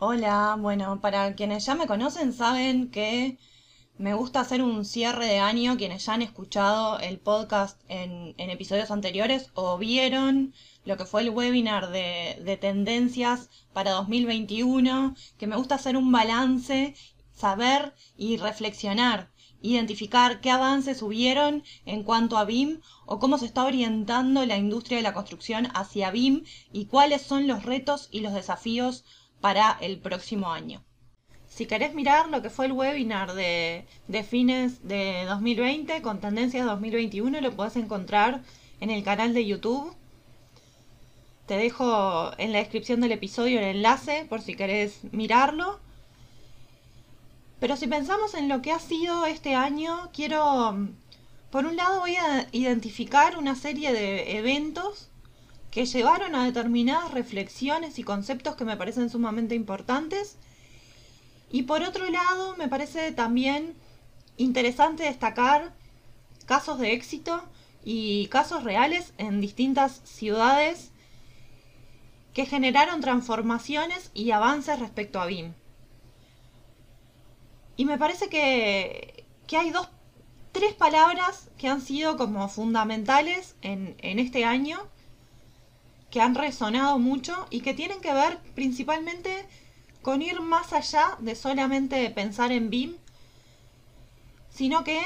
Hola, bueno, para quienes ya me conocen saben que me gusta hacer un cierre de año, quienes ya han escuchado el podcast en, episodios anteriores o vieron lo que fue el webinar de, de tendencias para 2021, que me gusta hacer un balance, saber y reflexionar identificar qué avances hubieron en cuanto a BIM o cómo se está orientando la industria de la construcción hacia BIM y cuáles son los retos y los desafíos para el próximo año. Si querés mirar lo que fue el webinar de, fines de 2020 con tendencias 2021, lo podés encontrar en el canal de YouTube. Te dejo en la descripción del episodio el enlace por si querés mirarlo. Pero si pensamos en lo que ha sido este año, quiero, por un lado voy a identificar una serie de eventos que llevaron a determinadas reflexiones y conceptos que me parecen sumamente importantes. Y por otro lado, me parece también interesante destacar casos de éxito y casos reales en distintas ciudades que generaron transformaciones y avances respecto a BIM. Y me parece que, hay dos, tres palabras que han sido como fundamentales en, en este año, que han resonado mucho y que tienen que ver principalmente con ir más allá de solamente pensar en BIM, sino que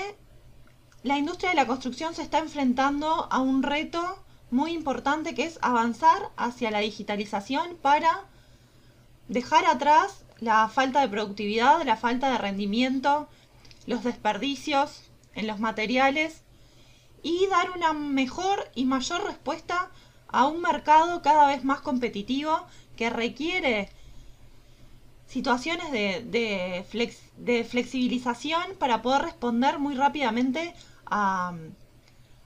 la industria de la construcción se está enfrentando a un reto muy importante que es avanzar hacia la digitalización para dejar atrás la falta de productividad, la falta de rendimiento, los desperdicios en los materiales y dar una mejor y mayor respuesta a un mercado cada vez más competitivo que requiere situaciones de, flexibilización para poder responder muy rápidamente a,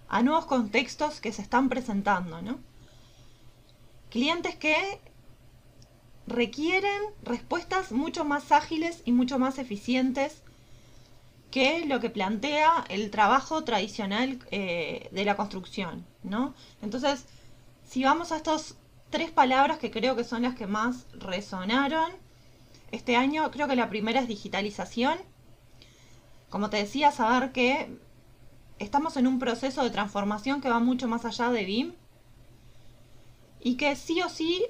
a nuevos contextos que se están presentando. ¿no? Clientes que requieren respuestas mucho más ágiles y mucho más eficientes que lo que plantea el trabajo tradicional eh, de la construcción, ¿no? Entonces, si vamos a estas tres palabras que creo que son las que más resonaron este año, creo que la primera es digitalización. Como te decía, saber que estamos en un proceso de transformación que va mucho más allá de BIM y que sí o sí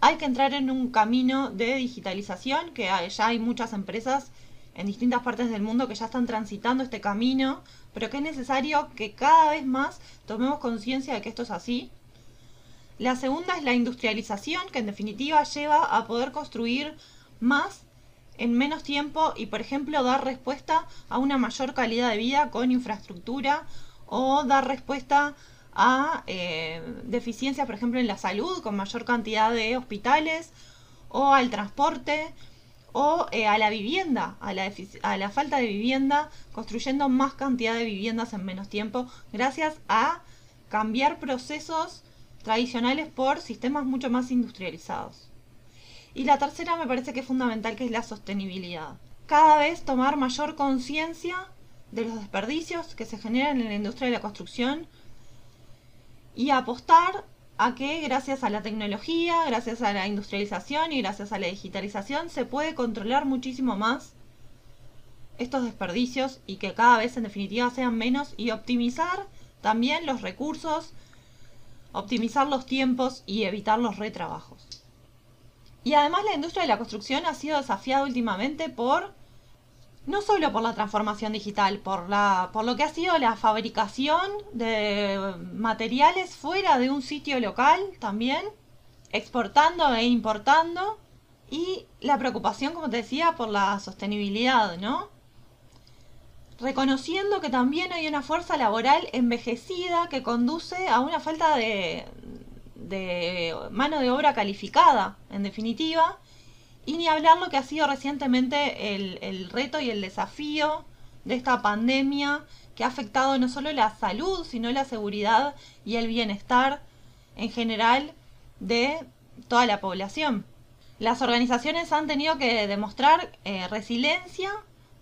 hay que entrar en un camino de digitalización, que ya hay muchas empresas en distintas partes del mundo que ya están transitando este camino, pero que es necesario que cada vez más tomemos conciencia de que esto es así. La segunda es la industrialización, que en definitiva lleva a poder construir más en menos tiempo y, por ejemplo, dar respuesta a una mayor calidad de vida con infraestructura o dar respuesta a eh, deficiencias, por ejemplo, en la salud, con mayor cantidad de hospitales, o al transporte, o eh, a la vivienda, a la, a la falta de vivienda, construyendo más cantidad de viviendas en menos tiempo, gracias a cambiar procesos tradicionales por sistemas mucho más industrializados. Y la tercera me parece que es fundamental, que es la sostenibilidad. Cada vez tomar mayor conciencia de los desperdicios que se generan en la industria de la construcción, y apostar a que gracias a la tecnología, gracias a la industrialización y gracias a la digitalización se puede controlar muchísimo más estos desperdicios y que cada vez en definitiva sean menos y optimizar también los recursos, optimizar los tiempos y evitar los retrabajos. Y además la industria de la construcción ha sido desafiada últimamente por no solo por la transformación digital, por, la, por lo que ha sido la fabricación de materiales fuera de un sitio local también, exportando e importando, y la preocupación, como te decía, por la sostenibilidad, ¿no? Reconociendo que también hay una fuerza laboral envejecida que conduce a una falta de, mano de obra calificada, en definitiva, y ni hablar lo que ha sido recientemente el, el reto y el desafío de esta pandemia que ha afectado no solo la salud, sino la seguridad y el bienestar en general de toda la población. Las organizaciones han tenido que demostrar eh, resiliencia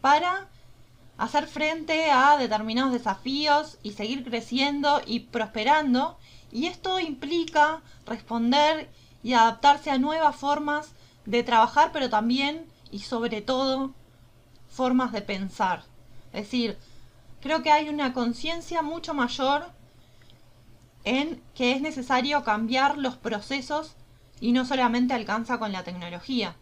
para hacer frente a determinados desafíos y seguir creciendo y prosperando. Y esto implica responder y adaptarse a nuevas formas de trabajar, pero también y sobre todo formas de pensar. Es decir, creo que hay una conciencia mucho mayor en que es necesario cambiar los procesos y no solamente alcanza con la tecnología.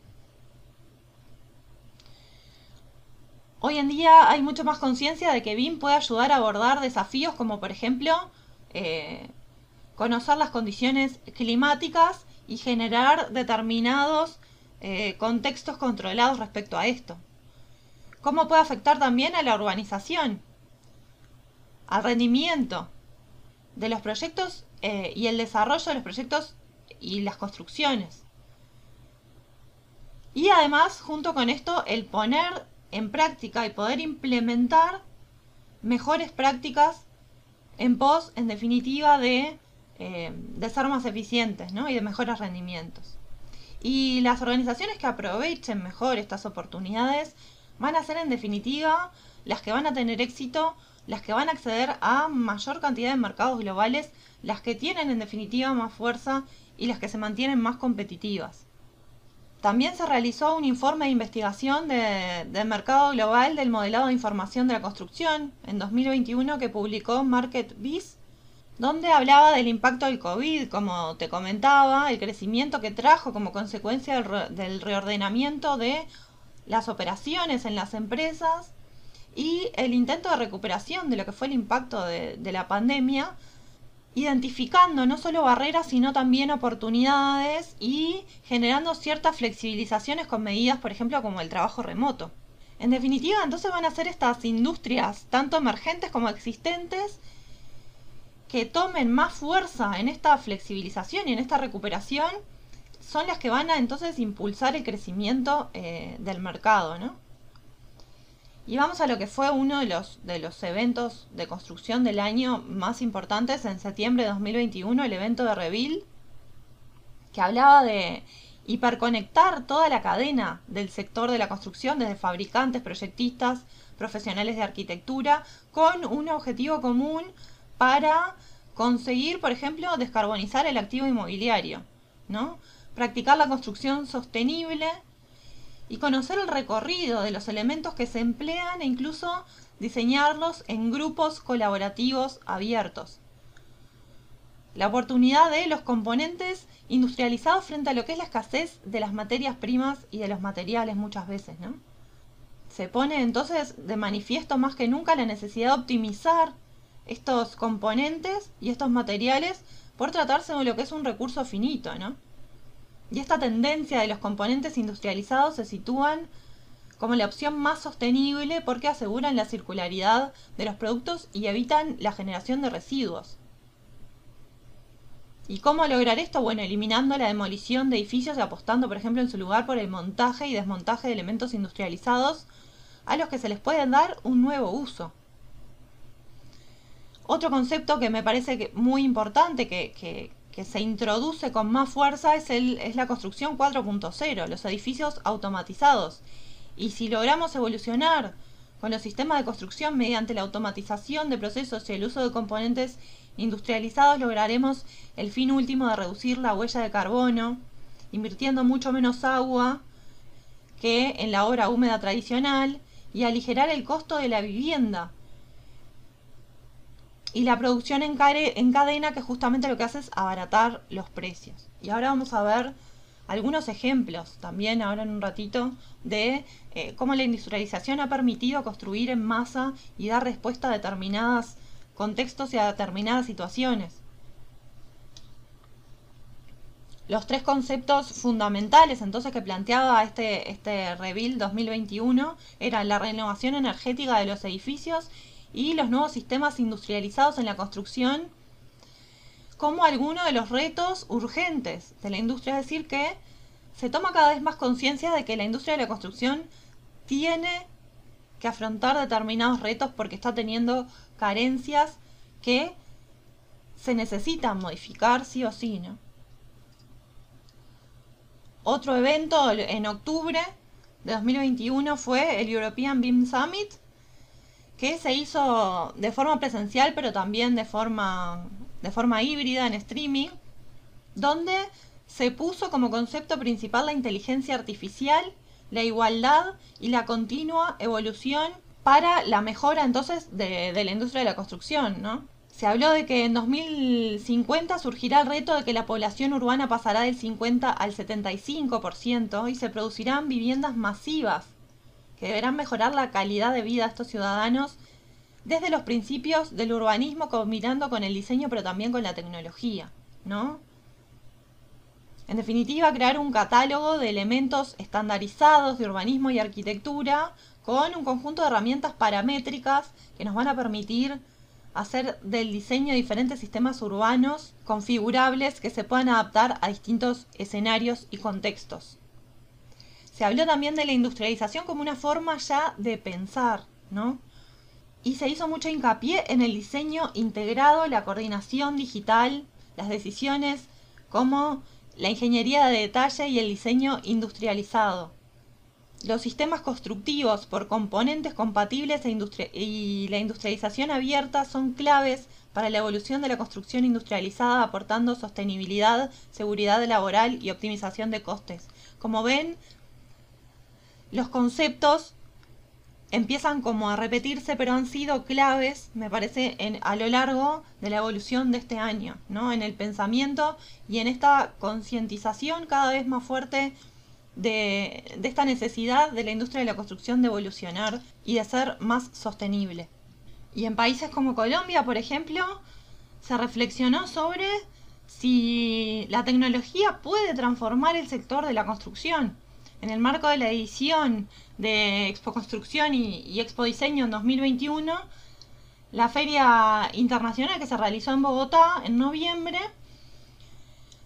Hoy en día hay mucho más conciencia de que BIM puede ayudar a abordar desafíos como por ejemplo eh, conocer las condiciones climáticas y generar determinados eh, contextos controlados respecto a esto. ¿Cómo puede afectar también a la urbanización? Al rendimiento de los proyectos eh, y el desarrollo de los proyectos y las construcciones. Y además, junto con esto, el poner en práctica y poder implementar mejores prácticas en pos, en definitiva, de, eh, de ser más eficientes y de mejores rendimientos. Y las organizaciones que aprovechen mejor estas oportunidades van a ser, en definitiva, las que van a tener éxito, las que van a acceder a mayor cantidad de mercados globales, las que tienen, en definitiva, más fuerza y las que se mantienen más competitivas. También se realizó un informe de investigación del mercado global del modelado de información de la construcción en 2021 que publicó MarketBiz, donde hablaba del impacto del COVID, como te comentaba, el crecimiento que trajo como consecuencia del, reordenamiento de las operaciones en las empresas y el intento de recuperación de lo que fue el impacto de la pandemia identificando no solo barreras, sino también oportunidades y generando ciertas flexibilizaciones con medidas, por ejemplo, como el trabajo remoto. En definitiva, entonces van a ser estas industrias, tanto emergentes como existentes, que tomen más fuerza en esta flexibilización y en esta recuperación, son las que van a entonces impulsar el crecimiento eh, del mercado, ¿no? Y vamos a lo que fue uno de los, de los eventos de construcción del año más importantes en septiembre de 2021, el evento de Revil, que hablaba de hiperconectar toda la cadena del sector de la construcción, desde fabricantes, proyectistas, profesionales de arquitectura, con un objetivo común para conseguir, por ejemplo, descarbonizar el activo inmobiliario, ¿no? Practicar la construcción sostenible y conocer el recorrido de los elementos que se emplean e incluso diseñarlos en grupos colaborativos abiertos. La oportunidad de los componentes industrializados frente a lo que es la escasez de las materias primas y de los materiales muchas veces, ¿no? Se pone entonces de manifiesto más que nunca la necesidad de optimizar estos componentes y estos materiales por tratarse de lo que es un recurso finito, ¿no? Y esta tendencia de los componentes industrializados se sitúan como la opción más sostenible porque aseguran la circularidad de los productos y evitan la generación de residuos. ¿Y cómo lograr esto? Bueno, eliminando la demolición de edificios y apostando, por ejemplo, en su lugar por el montaje y desmontaje de elementos industrializados a los que se les puede dar un nuevo uso. Otro concepto que me parece muy importante que, que se introduce con más fuerza es, el, es la construcción 4.0, los edificios automatizados. Y si logramos evolucionar con los sistemas de construcción mediante la automatización de procesos y el uso de componentes industrializados, lograremos el fin último de reducir la huella de carbono, invirtiendo mucho menos agua que en la obra húmeda tradicional y aligerar el costo de la vivienda, y la producción en, cadena que justamente lo que hace es abaratar los precios. Y ahora vamos a ver algunos ejemplos también ahora en un ratito de eh, cómo la industrialización ha permitido construir en masa y dar respuesta a determinados contextos y a determinadas situaciones. Los tres conceptos fundamentales entonces que planteaba este, este Reveal 2021 eran la renovación energética de los edificios y los nuevos sistemas industrializados en la construcción como alguno de los retos urgentes de la industria, es decir, que se toma cada vez más conciencia de que la industria de la construcción tiene que afrontar determinados retos porque está teniendo carencias que se necesitan modificar sí o sí, ¿no? Otro evento en octubre de 2021 fue el European BIM Summit, que se hizo de forma presencial, pero también de forma, de forma híbrida en streaming, donde se puso como concepto principal la inteligencia artificial, la igualdad y la continua evolución para la mejora entonces de, la industria de la construcción, ¿no? Se habló de que en 2050 surgirá el reto de que la población urbana pasará del 50 al 75% y se producirán viviendas masivas que deberán mejorar la calidad de vida de estos ciudadanos desde los principios del urbanismo combinando con el diseño pero también con la tecnología, ¿no? En definitiva, crear un catálogo de elementos estandarizados de urbanismo y arquitectura con un conjunto de herramientas paramétricas que nos van a permitir hacer del diseño diferentes sistemas urbanos configurables que se puedan adaptar a distintos escenarios y contextos. Se habló también de la industrialización como una forma ya de pensar, ¿no? Y se hizo mucho hincapié en el diseño integrado, la coordinación digital, las decisiones como la ingeniería de detalle y el diseño industrializado. Los sistemas constructivos por componentes compatibles e y la industrialización abierta son claves para la evolución de la construcción industrializada aportando sostenibilidad, seguridad laboral y optimización de costes. Como ven, los conceptos empiezan como a repetirse, pero han sido claves, me parece, en, a lo largo de la evolución de este año, ¿no? En el pensamiento y en esta concientización cada vez más fuerte de, esta necesidad de la industria de la construcción de evolucionar y de ser más sostenible. Y en países como Colombia, por ejemplo, se reflexionó sobre si la tecnología puede transformar el sector de la construcción. En el marco de la edición de Expo Construcción y, Expo Diseño en 2021, la feria internacional que se realizó en Bogotá en noviembre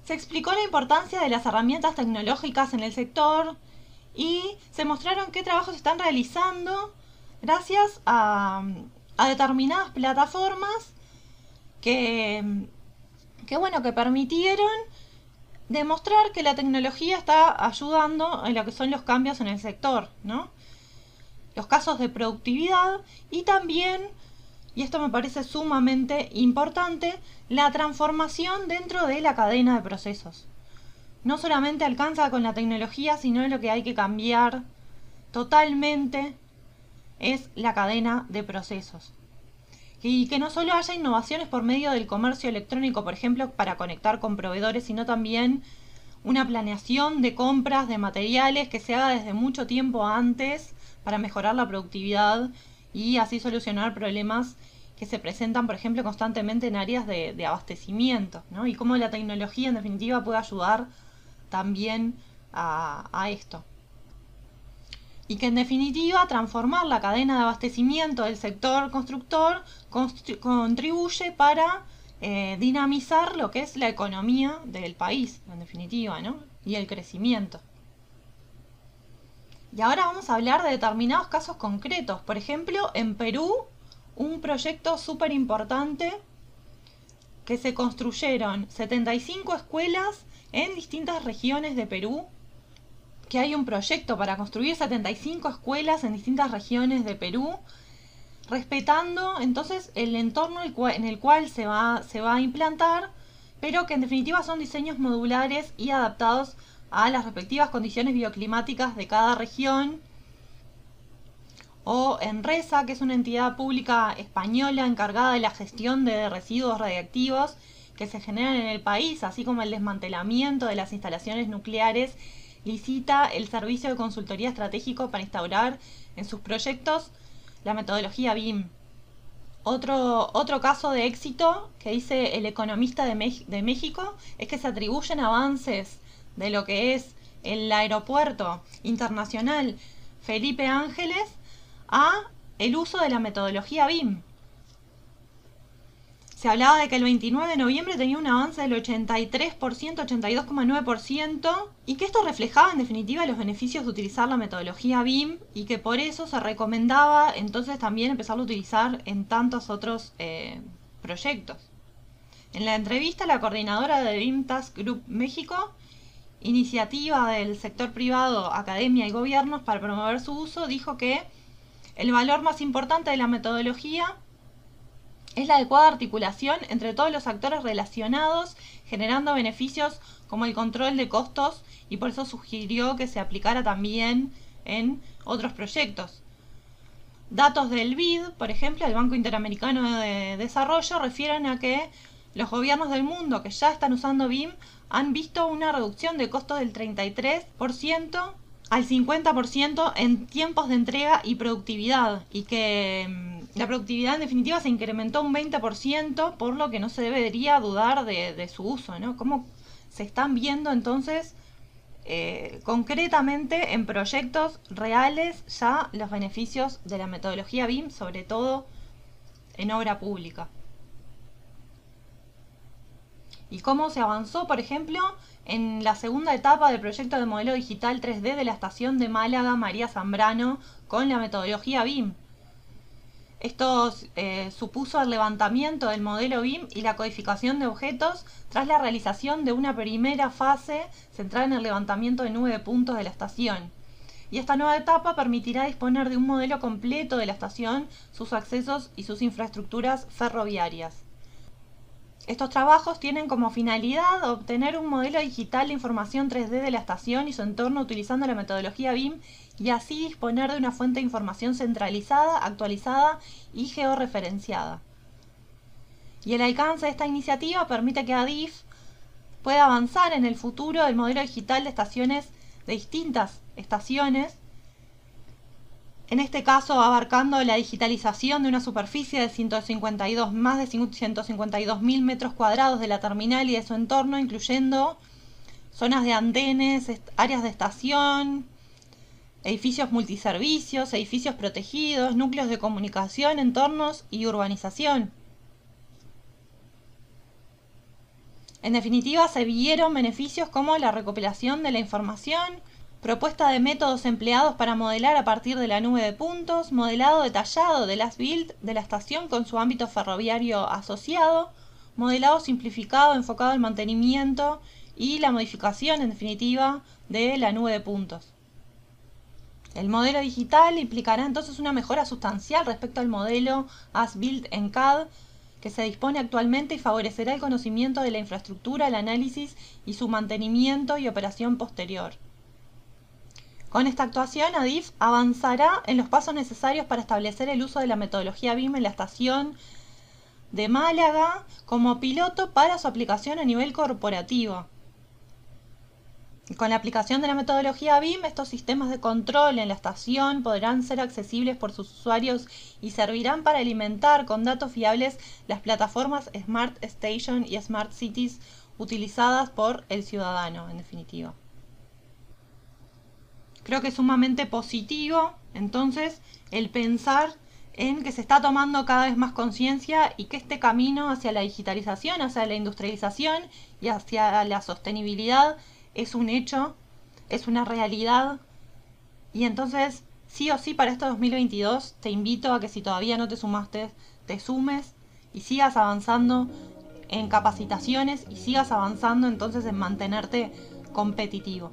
se explicó la importancia de las herramientas tecnológicas en el sector y se mostraron qué trabajos están realizando gracias a, determinadas plataformas que, que, bueno, que permitieron demostrar que la tecnología está ayudando en lo que son los cambios en el sector, ¿no? Los casos de productividad y también y esto me parece sumamente importante, la transformación dentro de la cadena de procesos. No solamente alcanza con la tecnología, sino lo que hay que cambiar totalmente es la cadena de procesos. Y que no solo haya innovaciones por medio del comercio electrónico, por ejemplo, para conectar con proveedores, sino también una planeación de compras de materiales que se haga desde mucho tiempo antes para mejorar la productividad y así solucionar problemas que se presentan, por ejemplo, constantemente en áreas de, abastecimiento, ¿no? Y cómo la tecnología, en definitiva, puede ayudar también a, esto. Y que, en definitiva, transformar la cadena de abastecimiento del sector constructor contribuye para eh, dinamizar lo que es la economía del país, en definitiva, ¿no? Y el crecimiento. Y ahora vamos a hablar de determinados casos concretos. Por ejemplo, en Perú, un proyecto súper importante que se construyeron 75 escuelas en distintas regiones de Perú, que hay un proyecto para construir 75 escuelas en distintas regiones de Perú, respetando entonces el entorno en el cual se va, se va a implantar, pero que en definitiva son diseños modulares y adaptados a las respectivas condiciones bioclimáticas de cada región. O ENRESA, que es una entidad pública española encargada de la gestión de residuos radiactivos que se generan en el país, así como el desmantelamiento de las instalaciones nucleares, licita el servicio de consultoría estratégico para instaurar en sus proyectos la metodología BIM. Otro, otro caso de éxito que dice el economista de, de México es que se atribuyen avances de lo que es el aeropuerto internacional Felipe Ángeles a el uso de la metodología BIM. Se hablaba de que el 29 de noviembre tenía un avance del 83%, 82,9%, y que esto reflejaba en definitiva los beneficios de utilizar la metodología BIM y que por eso se recomendaba entonces también empezar a utilizar en tantos otros eh, proyectos. En la entrevista, la coordinadora de BIM Task Group México, iniciativa del sector privado, academia y gobiernos para promover su uso, dijo que el valor más importante de la metodología es la adecuada articulación entre todos los actores relacionados, generando beneficios como el control de costos y por eso sugirió que se aplicara también en otros proyectos. Datos del BID, por ejemplo, el Banco Interamericano de Desarrollo, refieren a que los gobiernos del mundo que ya están usando BIM han visto una reducción de costos del 33% al 50% en tiempos de entrega y productividad y que mm, la productividad en definitiva se incrementó un 20% por lo que no se debería dudar de, su uso, ¿no? ¿Cómo se están viendo entonces eh, concretamente en proyectos reales ya los beneficios de la metodología BIM, sobre todo en obra pública? y cómo se avanzó, por ejemplo, en la segunda etapa del proyecto de modelo digital 3D de la estación de Málaga María Zambrano con la metodología BIM. Esto eh, supuso el levantamiento del modelo BIM y la codificación de objetos tras la realización de una primera fase centrada en el levantamiento de nueve puntos de la estación. Y esta nueva etapa permitirá disponer de un modelo completo de la estación, sus accesos y sus infraestructuras ferroviarias. Estos trabajos tienen como finalidad obtener un modelo digital de información 3D de la estación y su entorno utilizando la metodología BIM y así disponer de una fuente de información centralizada, actualizada y georreferenciada. Y el alcance de esta iniciativa permite que ADIF pueda avanzar en el futuro del modelo digital de estaciones de distintas estaciones en este caso abarcando la digitalización de una superficie de 152, más de 152 mil metros cuadrados de la terminal y de su entorno, incluyendo zonas de andenes, áreas de estación, edificios multiservicios, edificios protegidos, núcleos de comunicación, entornos y urbanización. En definitiva, se vieron beneficios como la recopilación de la información, propuesta de métodos empleados para modelar a partir de la nube de puntos, modelado detallado de las build de la estación con su ámbito ferroviario asociado, modelado simplificado enfocado al mantenimiento y la modificación en definitiva de la nube de puntos. El modelo digital implicará entonces una mejora sustancial respecto al modelo as-built en CAD que se dispone actualmente y favorecerá el conocimiento de la infraestructura, el análisis y su mantenimiento y operación posterior. Con esta actuación, ADIF avanzará en los pasos necesarios para establecer el uso de la metodología BIM en la estación de Málaga como piloto para su aplicación a nivel corporativo. Con la aplicación de la metodología BIM, estos sistemas de control en la estación podrán ser accesibles por sus usuarios y servirán para alimentar con datos fiables las plataformas Smart Station y Smart Cities utilizadas por el ciudadano, en definitiva. Creo que es sumamente positivo, entonces, el pensar en que se está tomando cada vez más conciencia y que este camino hacia la digitalización, hacia la industrialización y hacia la sostenibilidad es un hecho, es una realidad. Y entonces, sí o sí, para este 2022 te invito a que si todavía no te sumaste, te sumes y sigas avanzando en capacitaciones y sigas avanzando entonces en mantenerte competitivo.